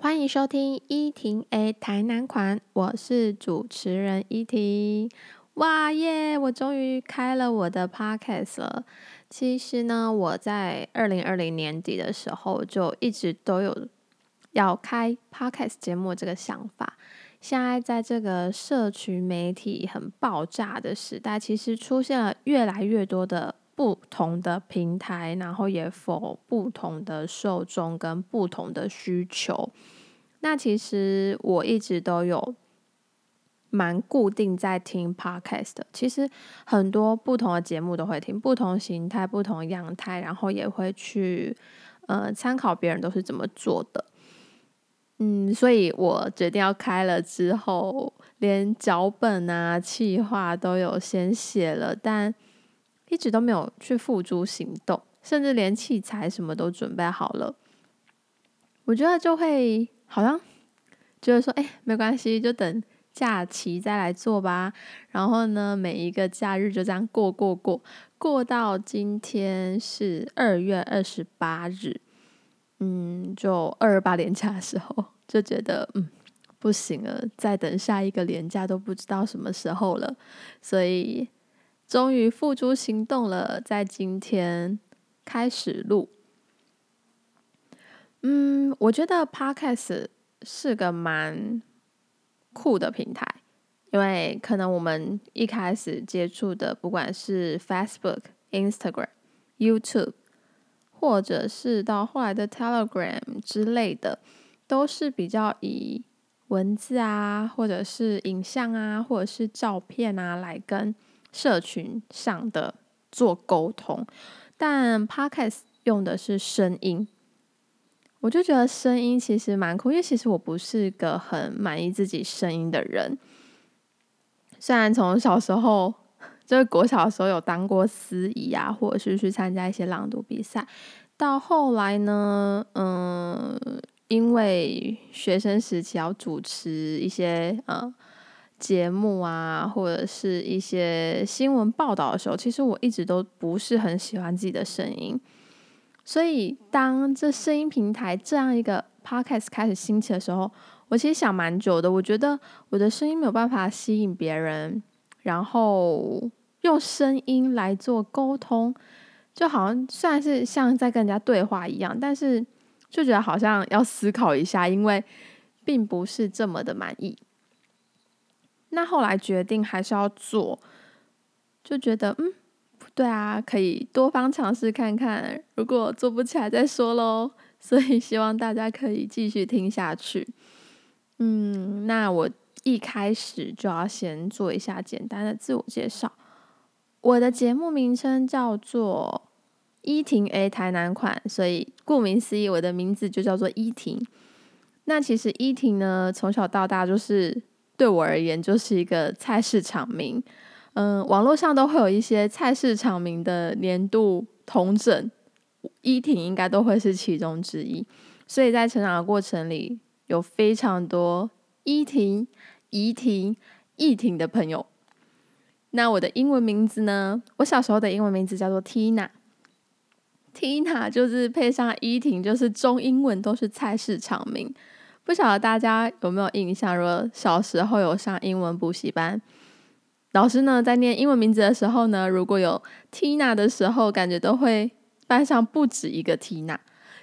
欢迎收听依婷 A 台南款，我是主持人依婷。哇耶！我终于开了我的 podcast 了。其实呢，我在二零二零年底的时候就一直都有要开 podcast 节目这个想法。现在在这个社群媒体很爆炸的时代，其实出现了越来越多的不同的平台，然后也否不同的受众跟不同的需求。那其实我一直都有。蛮固定在听 podcast 的，其实很多不同的节目都会听，不同形态、不同样态，然后也会去呃参考别人都是怎么做的。嗯，所以我决定要开了之后，连脚本啊、企划都有先写了，但一直都没有去付诸行动，甚至连器材什么都准备好了。我觉得就会好像觉得说，哎，没关系，就等。假期再来做吧，然后呢，每一个假日就这样过过过，过到今天是二月二十八日，嗯，就二二八连假的时候，就觉得嗯不行了，再等下一个连假都不知道什么时候了，所以终于付诸行动了，在今天开始录。嗯，我觉得 Podcast 是个蛮。酷的平台，因为可能我们一开始接触的，不管是 Facebook、Instagram、YouTube，或者是到后来的 Telegram 之类的，都是比较以文字啊，或者是影像啊，或者是照片啊，来跟社群上的做沟通。但 Podcast 用的是声音。我就觉得声音其实蛮酷，因为其实我不是个很满意自己声音的人。虽然从小时候，就是国小的时候有当过司仪啊，或者是去参加一些朗读比赛，到后来呢，嗯，因为学生时期要主持一些呃节目啊，或者是一些新闻报道的时候，其实我一直都不是很喜欢自己的声音。所以，当这声音平台这样一个 podcast 开始兴起的时候，我其实想蛮久的。我觉得我的声音没有办法吸引别人，然后用声音来做沟通，就好像虽然是像在跟人家对话一样，但是就觉得好像要思考一下，因为并不是这么的满意。那后来决定还是要做，就觉得嗯。对啊，可以多方尝试看看，如果做不起来再说喽。所以希望大家可以继续听下去。嗯，那我一开始就要先做一下简单的自我介绍。我的节目名称叫做依婷 A 台南款，所以顾名思义，我的名字就叫做依婷。那其实依婷呢，从小到大就是对我而言就是一个菜市场名。嗯，网络上都会有一些菜市场名的年度同整，依婷应该都会是其中之一。所以在成长的过程里，有非常多依婷、怡婷、易婷的朋友。那我的英文名字呢？我小时候的英文名字叫做 Tina，Tina 就是配上依婷，就是中英文都是菜市场名。不晓得大家有没有印象？如果小时候有上英文补习班。老师呢，在念英文名字的时候呢，如果有 Tina 的时候，感觉都会班上不止一个 Tina，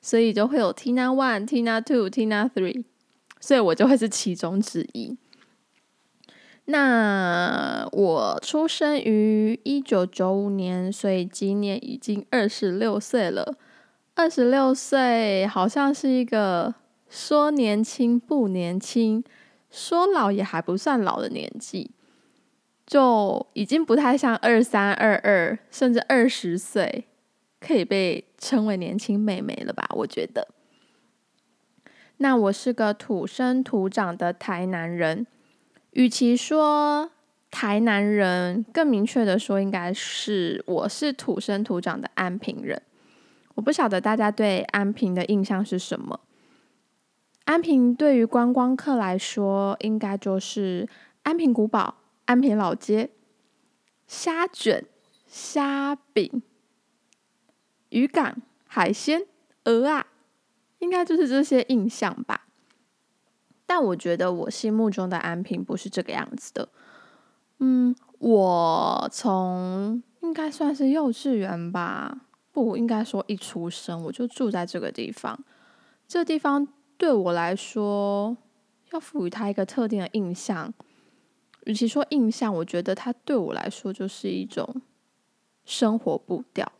所以就会有 Tina One、Tina Two、Tina Three，所以我就会是其中之一。那我出生于一九九五年，所以今年已经二十六岁了。二十六岁好像是一个说年轻不年轻，说老也还不算老的年纪。就已经不太像二三二二，甚至二十岁可以被称为年轻妹妹了吧？我觉得。那我是个土生土长的台南人，与其说台南人，更明确的说，应该是我是土生土长的安平人。我不晓得大家对安平的印象是什么？安平对于观光客来说，应该就是安平古堡。安平老街、虾卷、虾饼、渔港、海鲜、鹅啊，应该就是这些印象吧。但我觉得我心目中的安平不是这个样子的。嗯，我从应该算是幼稚园吧，不应该说一出生我就住在这个地方。这地方对我来说，要赋予它一个特定的印象。与其说印象，我觉得它对我来说就是一种生活步调，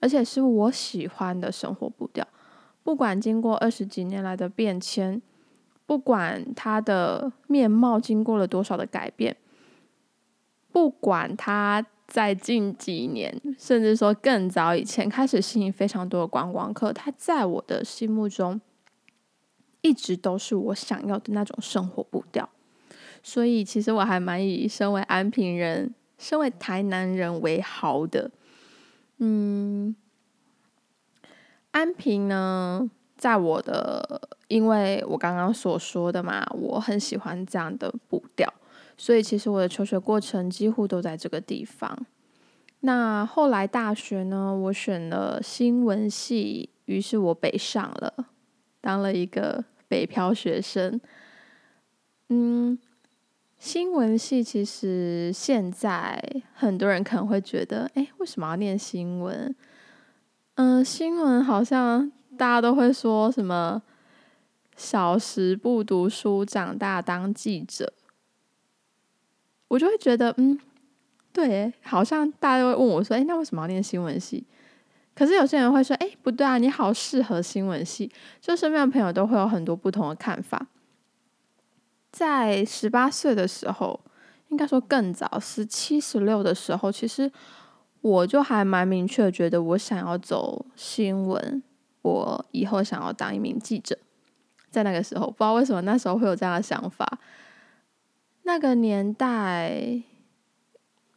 而且是我喜欢的生活步调。不管经过二十几年来的变迁。不管它的面貌经过了多少的改变，不管它在近几年，甚至说更早以前开始吸引非常多的观光客，它在我的心目中一直都是我想要的那种生活步调。所以，其实我还蛮以身为安平人、身为台南人为豪的。嗯，安平呢，在我的。因为我刚刚所说的嘛，我很喜欢这样的步调，所以其实我的求学过程几乎都在这个地方。那后来大学呢，我选了新闻系，于是我北上了，当了一个北漂学生。嗯，新闻系其实现在很多人可能会觉得，哎，为什么要念新闻？嗯，新闻好像大家都会说什么。小时不读书，长大当记者，我就会觉得，嗯，对，好像大家都会问我说，哎，那为什么要念新闻系？可是有些人会说，哎，不对啊，你好适合新闻系。就身边的朋友都会有很多不同的看法。在十八岁的时候，应该说更早，十七、十六的时候，其实我就还蛮明确觉得，我想要走新闻，我以后想要当一名记者。在那个时候，不知道为什么那时候会有这样的想法。那个年代，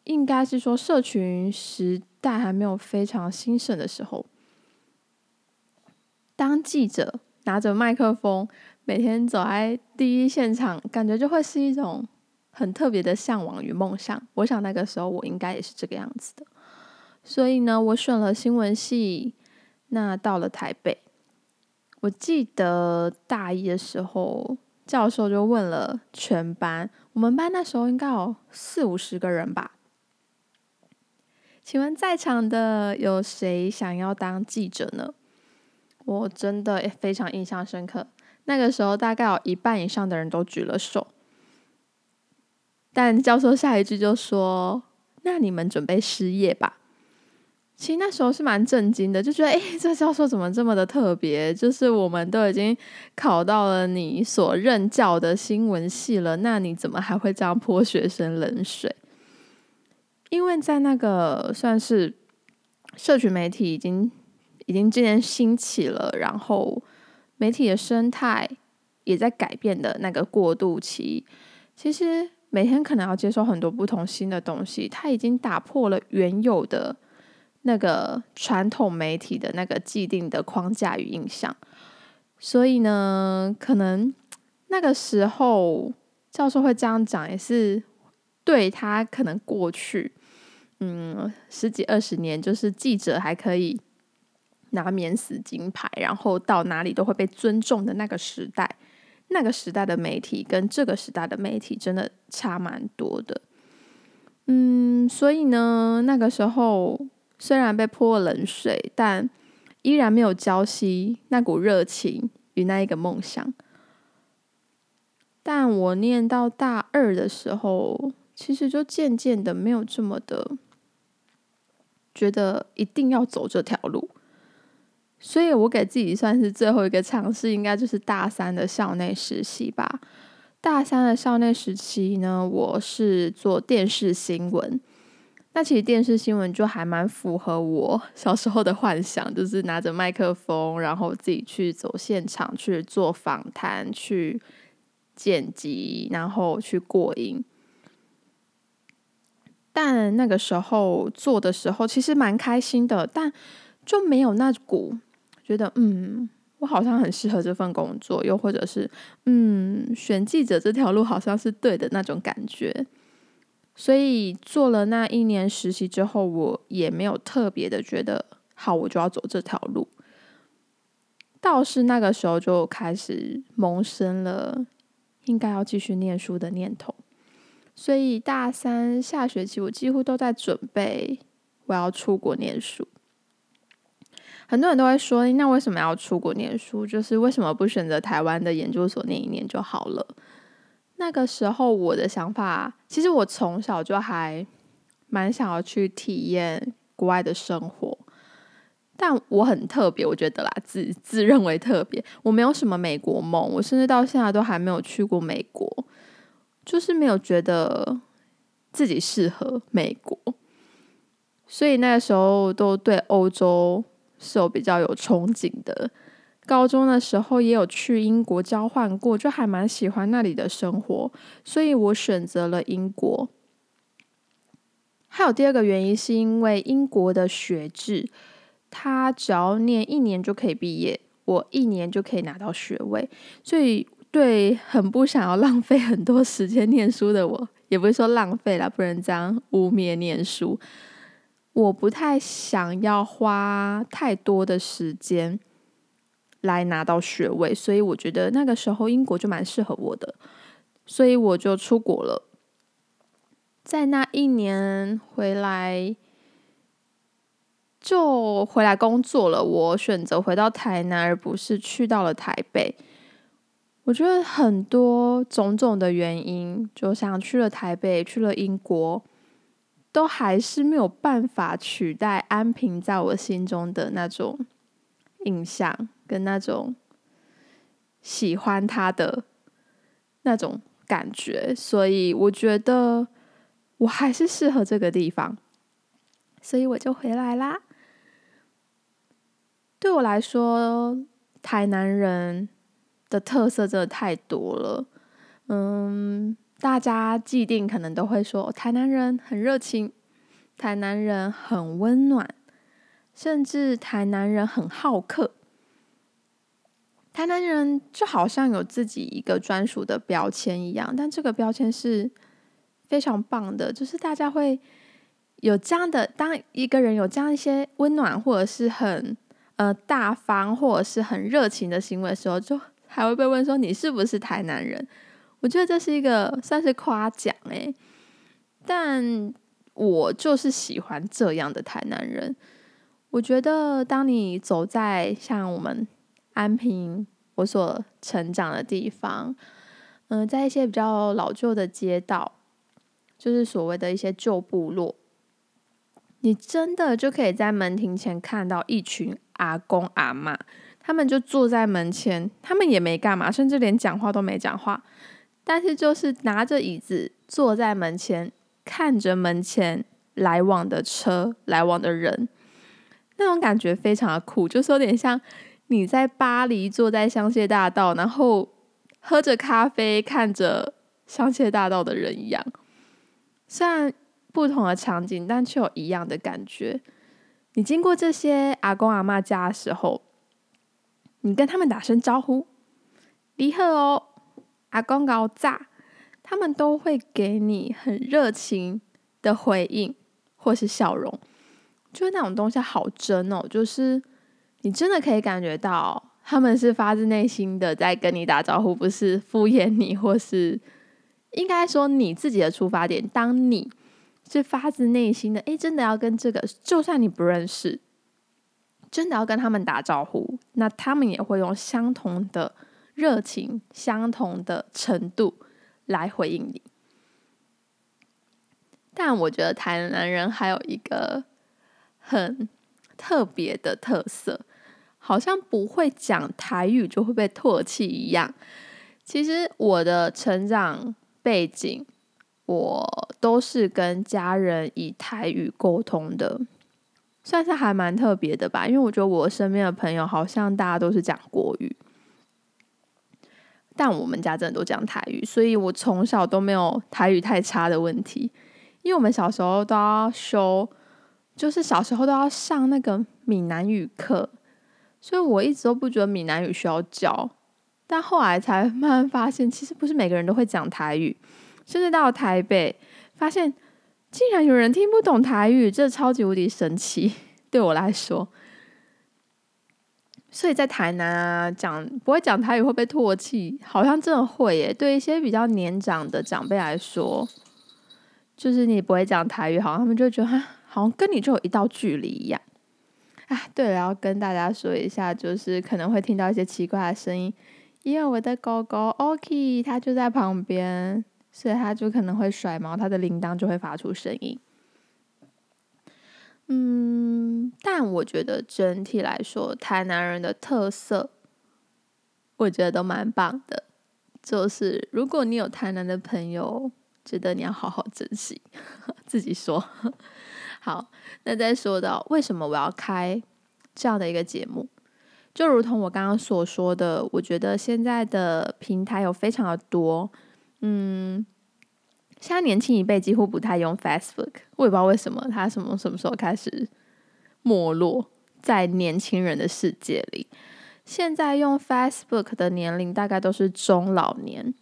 应该是说社群时代还没有非常兴盛的时候，当记者拿着麦克风，每天走在第一现场，感觉就会是一种很特别的向往与梦想。我想那个时候我应该也是这个样子的。所以呢，我选了新闻系，那到了台北。我记得大一的时候，教授就问了全班，我们班那时候应该有四五十个人吧。请问在场的有谁想要当记者呢？我真的非常印象深刻，那个时候大概有一半以上的人都举了手，但教授下一句就说：“那你们准备失业吧。”其实那时候是蛮震惊的，就觉得哎，这教授怎么这么的特别？就是我们都已经考到了你所任教的新闻系了，那你怎么还会这样泼学生冷水？因为在那个算是社群媒体已经已经渐渐兴起了，然后媒体的生态也在改变的那个过渡期，其实每天可能要接受很多不同新的东西，它已经打破了原有的。那个传统媒体的那个既定的框架与印象，所以呢，可能那个时候教授会这样讲，也是对他可能过去嗯十几二十年，就是记者还可以拿免死金牌，然后到哪里都会被尊重的那个时代，那个时代的媒体跟这个时代的媒体真的差蛮多的。嗯，所以呢，那个时候。虽然被泼了冷水，但依然没有浇熄那股热情与那一个梦想。但我念到大二的时候，其实就渐渐的没有这么的觉得一定要走这条路。所以我给自己算是最后一个尝试，应该就是大三的校内实习吧。大三的校内实习呢，我是做电视新闻。那其实电视新闻就还蛮符合我小时候的幻想，就是拿着麦克风，然后自己去走现场去做访谈、去剪辑，然后去过音。但那个时候做的时候，其实蛮开心的，但就没有那股觉得嗯，我好像很适合这份工作，又或者是嗯，选记者这条路好像是对的那种感觉。所以做了那一年实习之后，我也没有特别的觉得好，我就要走这条路。倒是那个时候就开始萌生了应该要继续念书的念头。所以大三下学期，我几乎都在准备我要出国念书。很多人都会说，那为什么要出国念书？就是为什么不选择台湾的研究所念一念就好了？那个时候我的想法，其实我从小就还蛮想要去体验国外的生活。但我很特别，我觉得啦，自自认为特别。我没有什么美国梦，我甚至到现在都还没有去过美国，就是没有觉得自己适合美国，所以那个时候都对欧洲是有比较有憧憬的。高中的时候也有去英国交换过，就还蛮喜欢那里的生活，所以我选择了英国。还有第二个原因，是因为英国的学制。他只要念一年就可以毕业，我一年就可以拿到学位，所以对很不想要浪费很多时间念书的我，也不是说浪费了，不能这样污蔑念书。我不太想要花太多的时间来拿到学位，所以我觉得那个时候英国就蛮适合我的，所以我就出国了，在那一年回来。就回来工作了。我选择回到台南，而不是去到了台北。我觉得很多种种的原因，就像去了台北，去了英国，都还是没有办法取代安平在我心中的那种印象，跟那种喜欢他的那种感觉。所以我觉得我还是适合这个地方，所以我就回来啦。对我来说，台南人的特色真的太多了。嗯，大家既定可能都会说，台南人很热情，台南人很温暖，甚至台南人很好客。台南人就好像有自己一个专属的标签一样，但这个标签是非常棒的，就是大家会有这样的，当一个人有这样一些温暖，或者是很。呃，大方或者是很热情的行为时候，就还会被问说你是不是台南人？我觉得这是一个算是夸奖诶，但我就是喜欢这样的台南人。我觉得当你走在像我们安平我所成长的地方，嗯，在一些比较老旧的街道，就是所谓的一些旧部落，你真的就可以在门庭前看到一群。阿公阿妈，他们就坐在门前，他们也没干嘛，甚至连讲话都没讲话，但是就是拿着椅子坐在门前，看着门前来往的车、来往的人，那种感觉非常的酷，就是有点像你在巴黎坐在香榭大道，然后喝着咖啡，看着香榭大道的人一样。虽然不同的场景，但却有一样的感觉。你经过这些阿公阿妈家的时候，你跟他们打声招呼，你好哦，阿公高炸，他们都会给你很热情的回应或是笑容，就是那种东西好真哦，就是你真的可以感觉到他们是发自内心的在跟你打招呼，不是敷衍你，或是应该说你自己的出发点，当你。是发自内心的，诶，真的要跟这个，就算你不认识，真的要跟他们打招呼，那他们也会用相同的热情、相同的程度来回应你。但我觉得台南人还有一个很特别的特色，好像不会讲台语就会被唾弃一样。其实我的成长背景。我都是跟家人以台语沟通的，算是还蛮特别的吧。因为我觉得我身边的朋友好像大家都是讲国语，但我们家真的都讲台语，所以我从小都没有台语太差的问题。因为我们小时候都要修，就是小时候都要上那个闽南语课，所以我一直都不觉得闽南语需要教。但后来才慢慢发现，其实不是每个人都会讲台语。甚至到台北，发现竟然有人听不懂台语，这超级无敌神奇。对我来说，所以在台南啊，讲不会讲台语会被唾弃，好像真的会耶。对一些比较年长的长辈来说，就是你不会讲台语，好像他们就觉得好像跟你就有一道距离一样。啊，对了，要跟大家说一下，就是可能会听到一些奇怪的声音，因为我的狗狗 OK 它就在旁边，所以它就可能会甩毛，它的铃铛就会发出声音。嗯，但我觉得整体来说，台南人的特色，我觉得都蛮棒的。就是如果你有台南的朋友，觉得你要好好珍惜。自己说 好。那再说到为什么我要开这样的一个节目，就如同我刚刚所说的，我觉得现在的平台有非常的多，嗯。现在年轻一辈几乎不太用 Facebook，我也不知道为什么，他什么什么时候开始没落在年轻人的世界里。现在用 Facebook 的年龄大概都是中老年。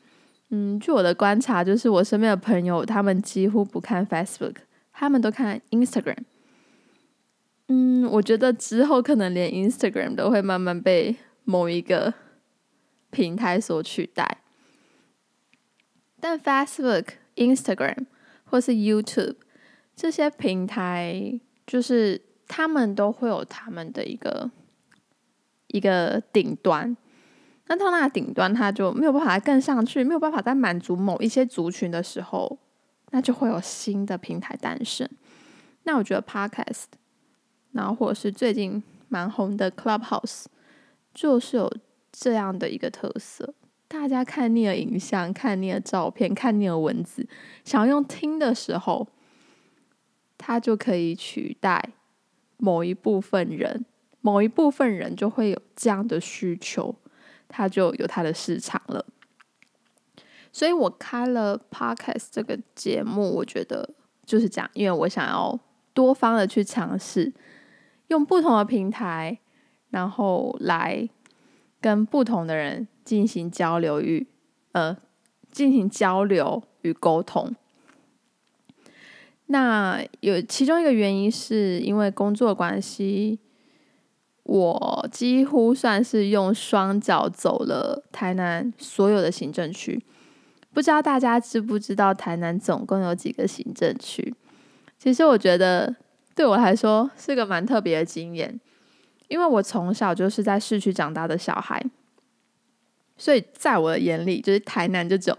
嗯，据我的观察，就是我身边的朋友，他们几乎不看 Facebook，他们都看 Instagram。嗯，我觉得之后可能连 Instagram 都会慢慢被某一个平台所取代，但 Facebook。Instagram 或是 YouTube 这些平台，就是他们都会有他们的一个一个顶端。那到那顶端，它就没有办法更上去，没有办法再满足某一些族群的时候，那就会有新的平台诞生。那我觉得 Podcast，然后或者是最近蛮红的 Clubhouse，就是有这样的一个特色。大家看你的影像，看你的照片，看你的文字，想要用听的时候，它就可以取代某一部分人，某一部分人就会有这样的需求，它就有它的市场了。所以我开了 Podcast 这个节目，我觉得就是这样，因为我想要多方的去尝试，用不同的平台，然后来跟不同的人。进行交流与呃，进行交流与沟通。那有其中一个原因，是因为工作关系，我几乎算是用双脚走了台南所有的行政区。不知道大家知不知道台南总共有几个行政区？其实我觉得对我来说是个蛮特别的经验，因为我从小就是在市区长大的小孩。所以在我的眼里，就是台南就只有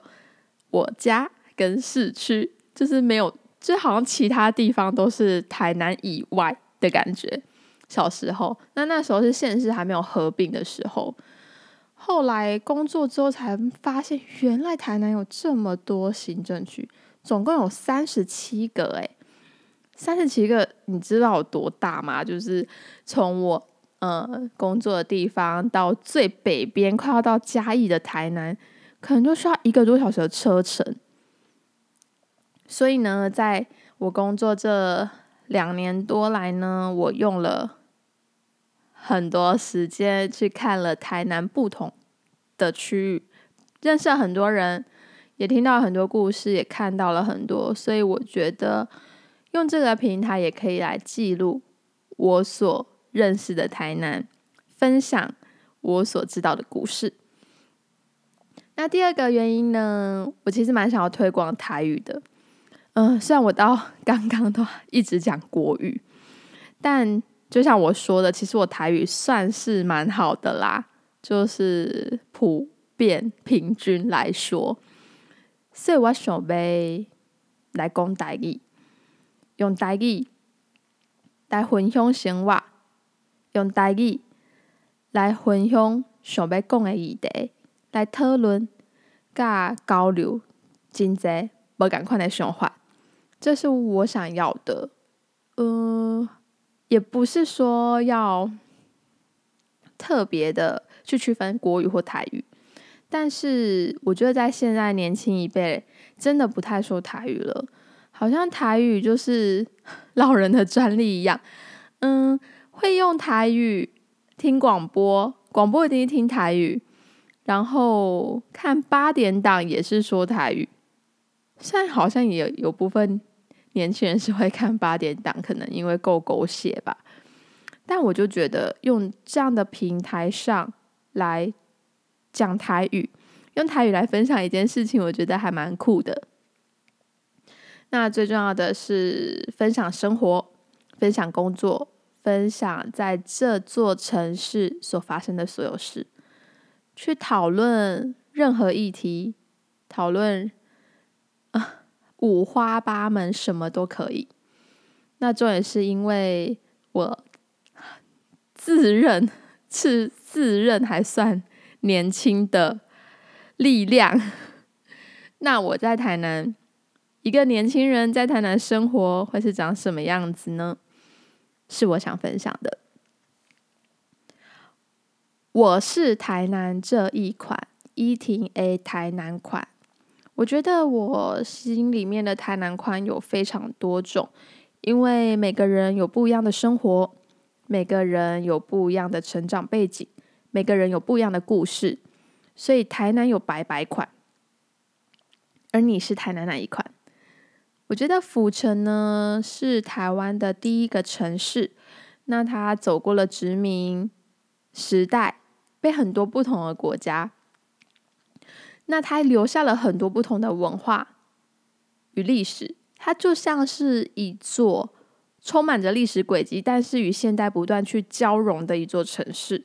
我家跟市区，就是没有，就好像其他地方都是台南以外的感觉。小时候，那那时候是县市还没有合并的时候。后来工作之后才发现，原来台南有这么多行政区，总共有三十七个。诶，三十七个，你知道有多大吗？就是从我。呃，工作的地方到最北边，快要到嘉义的台南，可能就需要一个多小时的车程。所以呢，在我工作这两年多来呢，我用了很多时间去看了台南不同的区域，认识了很多人，也听到很多故事，也看到了很多。所以我觉得用这个平台也可以来记录我所。认识的台南，分享我所知道的故事。那第二个原因呢？我其实蛮想要推广台语的。嗯，虽然我到刚刚都一直讲国语，但就像我说的，其实我台语算是蛮好的啦，就是普遍平均来说。所以我想要来讲台语，用台语来分享生活。用台语来分享想要讲的议题，来讨论、甲交流，真济无共款的想法，这是我想要的。呃，也不是说要特别的去区分国语或台语，但是我觉得在现在年轻一辈真的不太说台语了，好像台语就是老人的专利一样。嗯。会用台语听广播，广播一定听台语，然后看八点档也是说台语。虽然好像也有部分年轻人是会看八点档，可能因为够狗血吧。但我就觉得用这样的平台上来讲台语，用台语来分享一件事情，我觉得还蛮酷的。那最重要的是分享生活，分享工作，分享在这座城市所发生的所有事，去讨论任何议题，讨论啊五花八门，什么都可以。那重点是因为我自认是自认还算年轻的力量，那我在台南。一个年轻人在台南生活会是长什么样子呢？是我想分享的。我是台南这一款一婷 A 台南款，我觉得我心里面的台南款有非常多种，因为每个人有不一样的生活，每个人有不一样的成长背景，每个人有不一样的故事，所以台南有百百款，而你是台南哪一款？我觉得府城呢是台湾的第一个城市，那它走过了殖民时代，被很多不同的国家，那它留下了很多不同的文化与历史，它就像是一座充满着历史轨迹，但是与现代不断去交融的一座城市。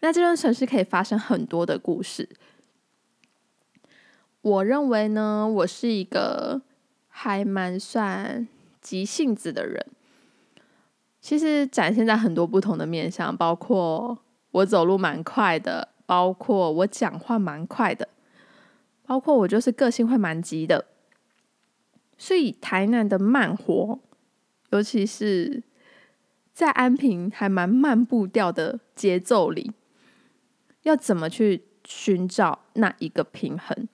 那这座城市可以发生很多的故事。我认为呢，我是一个。还蛮算急性子的人，其实展现在很多不同的面相，包括我走路蛮快的，包括我讲话蛮快的，包括我就是个性会蛮急的。所以台南的慢活，尤其是在安平还蛮慢步调的节奏里，要怎么去寻找那一个平衡？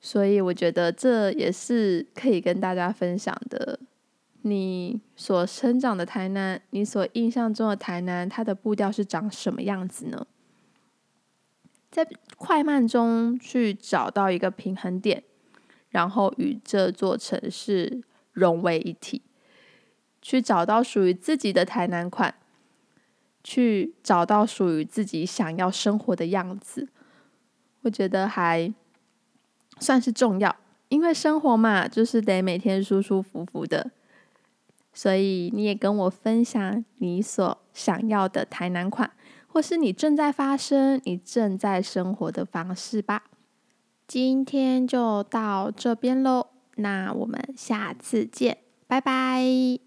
所以我觉得这也是可以跟大家分享的。你所生长的台南，你所印象中的台南，它的步调是长什么样子呢？在快慢中去找到一个平衡点，然后与这座城市融为一体，去找到属于自己的台南款，去找到属于自己想要生活的样子。我觉得还。算是重要，因为生活嘛，就是得每天舒舒服服的。所以你也跟我分享你所想要的台南款，或是你正在发生、你正在生活的方式吧。今天就到这边喽，那我们下次见，拜拜。